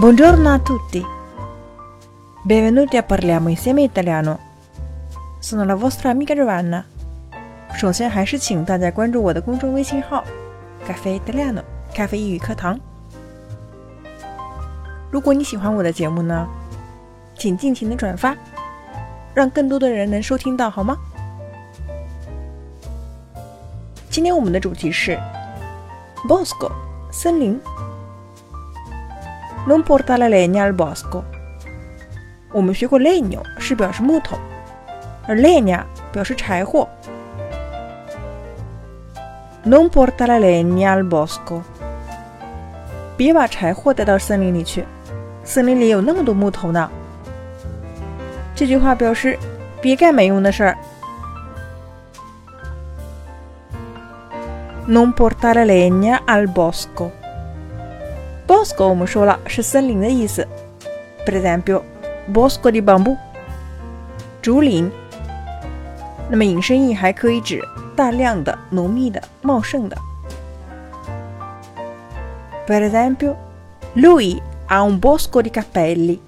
Buongiorno a tutti. Benvenuti a Parliamo insieme italiano. Sono la vostra amica Giovanna. 首先还是请大家关注我的公众微信号“咖啡 italiano”，咖啡英语课堂。如果你喜欢我的节目呢，请尽情的转发，让更多的人能收听到，好吗？今天我们的主题是 Bosco 森林。Non portare legna al bosco。我们学过 legno 是表示木头，而 legna 表示柴火。Non portare legna al bosco。别把柴火带到森林里去，森林里有那么多木头呢。这句话表示别干没用的事儿。Non portare legna al bosco。Bosco 我们说了是森林的意思，per esempio，bosco di bambù，竹林。那么引申义还可以指大量的、浓密的、茂盛的。Per esempio，lui ha un bosco di capelli，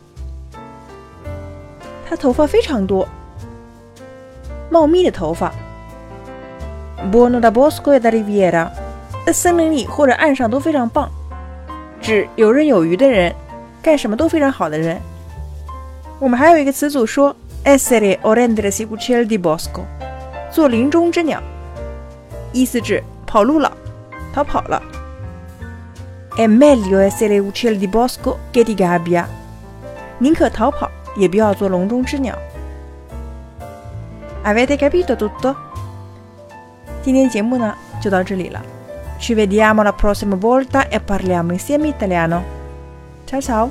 他头发非常多，茂密的头发。Buono da bosco e da riviera，在森林里或者岸上都非常棒。指游刃有余的人，干什么都非常好的人。我们还有一个词组说 essere o r e n d e r s i uccel di bosco，做林中之鸟，意思指跑路了，逃跑了。È meglio essere uccel di bosco che di gabbia，宁可逃跑，也不要做笼中之鸟。Avete capito tutto？今天节目呢就到这里了。Ci vediamo la prossima volta e parliamo insieme italiano. Ciao ciao!